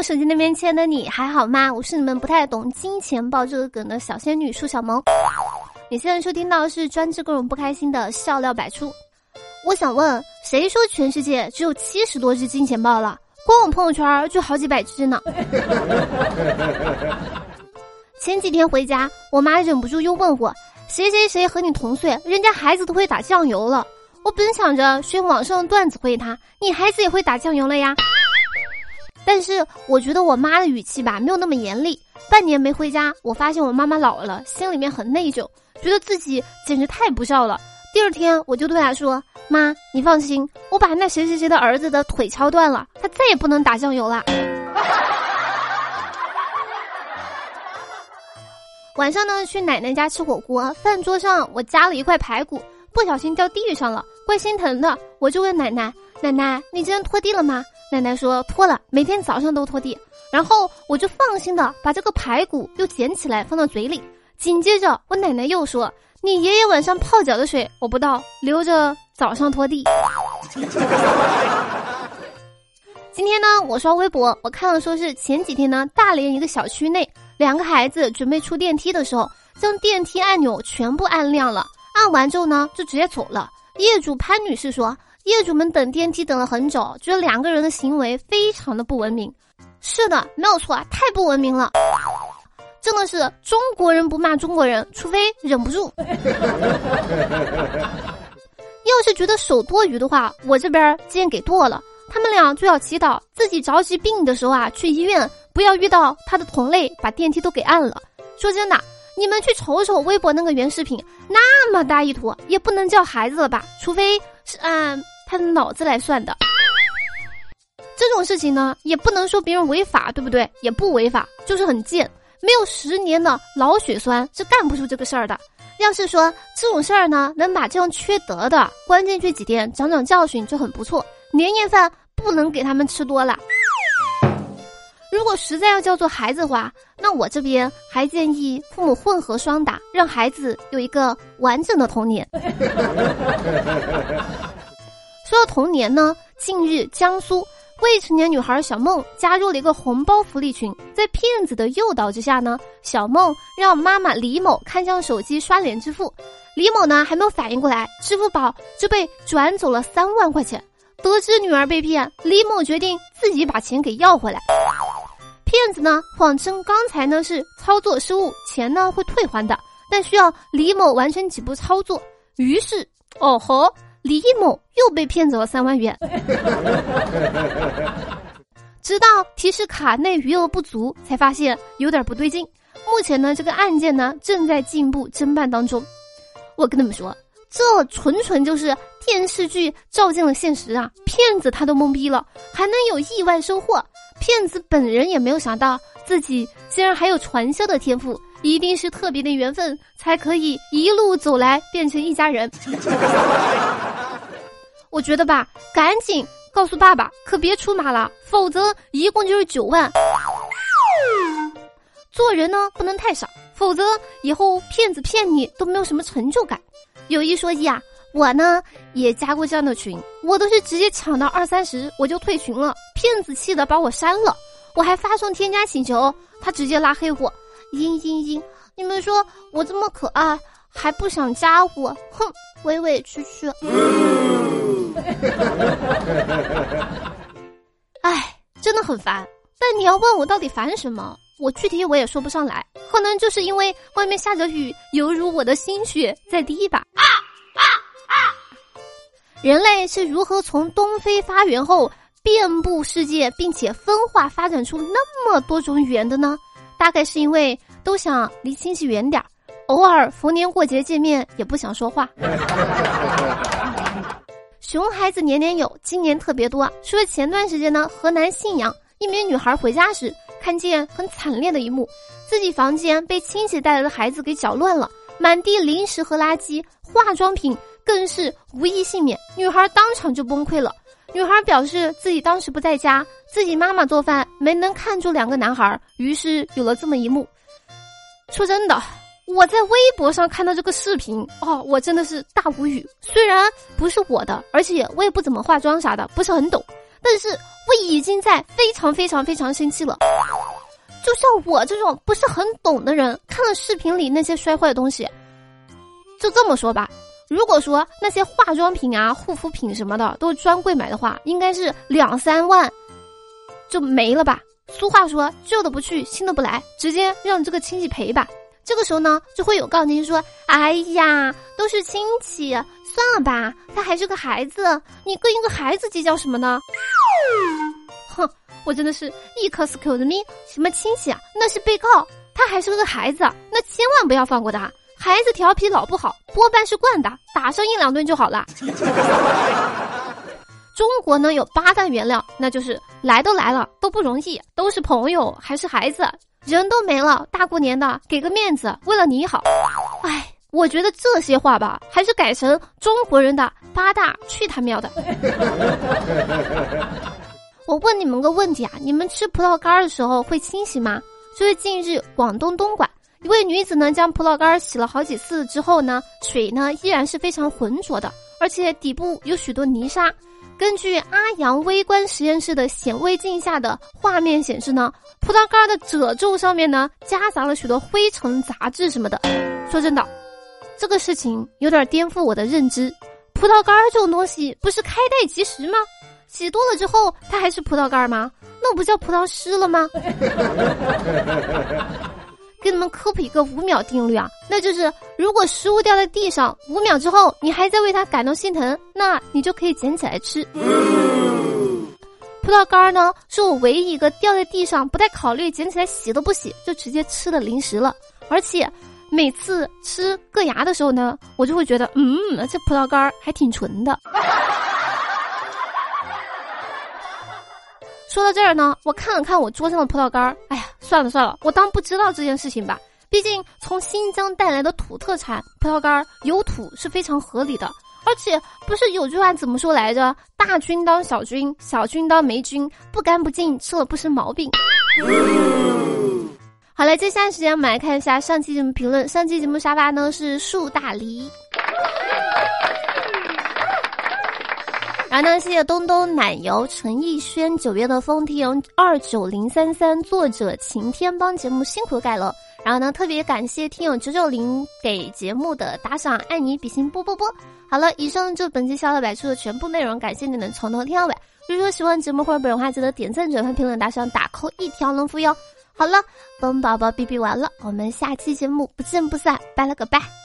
我手机那边亲爱的你还好吗？我是你们不太懂金钱豹这个梗的小仙女舒小萌。你现在收听到是专治各种不开心的笑料百出。我想问，谁说全世界只有七十多只金钱豹了？光我朋友圈就好几百只呢。前几天回家，我妈忍不住又问我，谁谁谁和你同岁，人家孩子都会打酱油了。我本想着学网上段子回他，你孩子也会打酱油了呀。但是我觉得我妈的语气吧，没有那么严厉。半年没回家，我发现我妈妈老了，心里面很内疚，觉得自己简直太不孝了。第二天我就对她说：“妈，你放心，我把那谁谁谁的儿子的腿敲断了，他再也不能打酱油了。”晚上呢，去奶奶家吃火锅，饭桌上我夹了一块排骨。不小心掉地上了，怪心疼的。我就问奶奶：“奶奶，你今天拖地了吗？”奶奶说：“拖了，每天早上都拖地。”然后我就放心的把这个排骨又捡起来放到嘴里。紧接着我奶奶又说：“你爷爷晚上泡脚的水我不倒，留着早上拖地。”今天呢，我刷微博，我看了说是前几天呢，大连一个小区内，两个孩子准备出电梯的时候，将电梯按钮全部按亮了。按完之后呢，就直接走了。业主潘女士说，业主们等电梯等了很久，觉得两个人的行为非常的不文明。是的，没有错，太不文明了，真的是中国人不骂中国人，除非忍不住。要是觉得手多余的话，我这边剑给剁了。他们俩就要祈祷自己着急病的时候啊，去医院不要遇到他的同类，把电梯都给按了。说真的。你们去瞅瞅微博那个原视频，那么大一坨，也不能叫孩子了吧？除非是按他的脑子来算的。这种事情呢，也不能说别人违法，对不对？也不违法，就是很贱。没有十年的老血栓是干不出这个事儿的。要是说这种事儿呢，能把这样缺德的关进去几天，长长教训就很不错。年夜饭不能给他们吃多了。如果实在要叫做孩子的话，那我这边还建议父母混合双打，让孩子有一个完整的童年。说到童年呢，近日江苏未成年女孩小梦加入了一个红包福利群，在骗子的诱导之下呢，小梦让妈妈李某看向手机刷脸支付，李某呢还没有反应过来，支付宝就被转走了三万块钱。得知女儿被骗，李某决定自己把钱给要回来。骗子呢谎称刚才呢是操作失误，钱呢会退还的，但需要李某完成几步操作。于是，哦吼，李某又被骗走了三万元。直到提示卡内余额不足，才发现有点不对劲。目前呢，这个案件呢正在进一步侦办当中。我跟你们说，这纯纯就是电视剧照进了现实啊！骗子他都懵逼了，还能有意外收获？骗子本人也没有想到自己竟然还有传销的天赋，一定是特别的缘分，才可以一路走来变成一家人。我觉得吧，赶紧告诉爸爸，可别出马了，否则一共就是九万。做人呢不能太傻，否则以后骗子骗你都没有什么成就感。有一说一啊。我呢也加过这样的群，我都是直接抢到二三十我就退群了，骗子气的把我删了，我还发送添加请求，他直接拉黑我，嘤嘤嘤！你们说我这么可爱还不想加我，哼，委委屈屈。哎，真的很烦。但你要问我到底烦什么，我具体我也说不上来，可能就是因为外面下着雨，犹如我的心血在滴吧。啊人类是如何从东非发源后遍布世界，并且分化发展出那么多种语言的呢？大概是因为都想离亲戚远点儿，偶尔逢年过节见面也不想说话。熊孩子年年有，今年特别多。说前段时间呢，河南信阳一名女孩回家时，看见很惨烈的一幕：自己房间被亲戚带来的孩子给搅乱了，满地零食和垃圾，化妆品。更是无一幸免，女孩当场就崩溃了。女孩表示自己当时不在家，自己妈妈做饭没能看住两个男孩，于是有了这么一幕。说真的，我在微博上看到这个视频，哦，我真的是大无语。虽然不是我的，而且我也不怎么化妆啥的，不是很懂，但是我已经在非常非常非常生气了。就像我这种不是很懂的人，看了视频里那些摔坏的东西，就这么说吧。如果说那些化妆品啊、护肤品什么的都是专柜买的话，应该是两三万就没了吧。俗话说，旧的不去，新的不来，直接让这个亲戚赔吧。这个时候呢，就会有杠精说：“哎呀，都是亲戚，算了吧，他还是个孩子，你跟一个孩子计较什么呢？”哼，我真的是一颗死口的命，什么亲戚啊？那是被告，他还是个孩子，那千万不要放过他。孩子调皮老不好，多半是惯的，打上一两顿就好了。中国呢有八大原谅，那就是来都来了都不容易，都是朋友还是孩子，人都没了，大过年的给个面子，为了你好。哎，我觉得这些话吧，还是改成中国人的八大去他喵的。我问你们个问题啊，你们吃葡萄干的时候会清洗吗？就是近日广东东莞。一位女子呢，将葡萄干洗了好几次之后呢，水呢依然是非常浑浊的，而且底部有许多泥沙。根据阿阳微观实验室的显微镜下的画面显示呢，葡萄干的褶皱上面呢夹杂了许多灰尘、杂质什么的。说真的，这个事情有点颠覆我的认知。葡萄干这种东西不是开袋即食吗？洗多了之后它还是葡萄干吗？那不叫葡萄湿了吗？给你们科普一个五秒定律啊，那就是如果食物掉在地上五秒之后，你还在为它感到心疼，那你就可以捡起来吃。葡萄干呢，是我唯一一个掉在地上不带考虑捡起来洗都不洗就直接吃的零食了。而且每次吃硌牙的时候呢，我就会觉得，嗯，这葡萄干还挺纯的。说到这儿呢，我看了看我桌上的葡萄干，哎呀，算了算了，我当不知道这件事情吧。毕竟从新疆带来的土特产葡萄干儿有土是非常合理的，而且不是有句话怎么说来着？大军当小军，小军当霉菌，不干不净，吃了不生毛病。好了，接下来时间我们来看一下上期节目评论。上期节目沙发呢是树大梨。然后呢，谢谢东东奶油陈奕轩九月的风听二九零三三作者晴天帮节目辛苦盖了。然后呢，特别感谢听友九九零给节目的打赏，爱你比心啵啵啵。好了，以上就本期笑乐百出的全部内容，感谢你们从头听到尾。如果说喜欢节目或者本人话，记得点赞、转发、评论、打赏、打 call 一条龙服务哟。好了，本宝宝哔哔完了，我们下期节目不见不散，拜了个拜。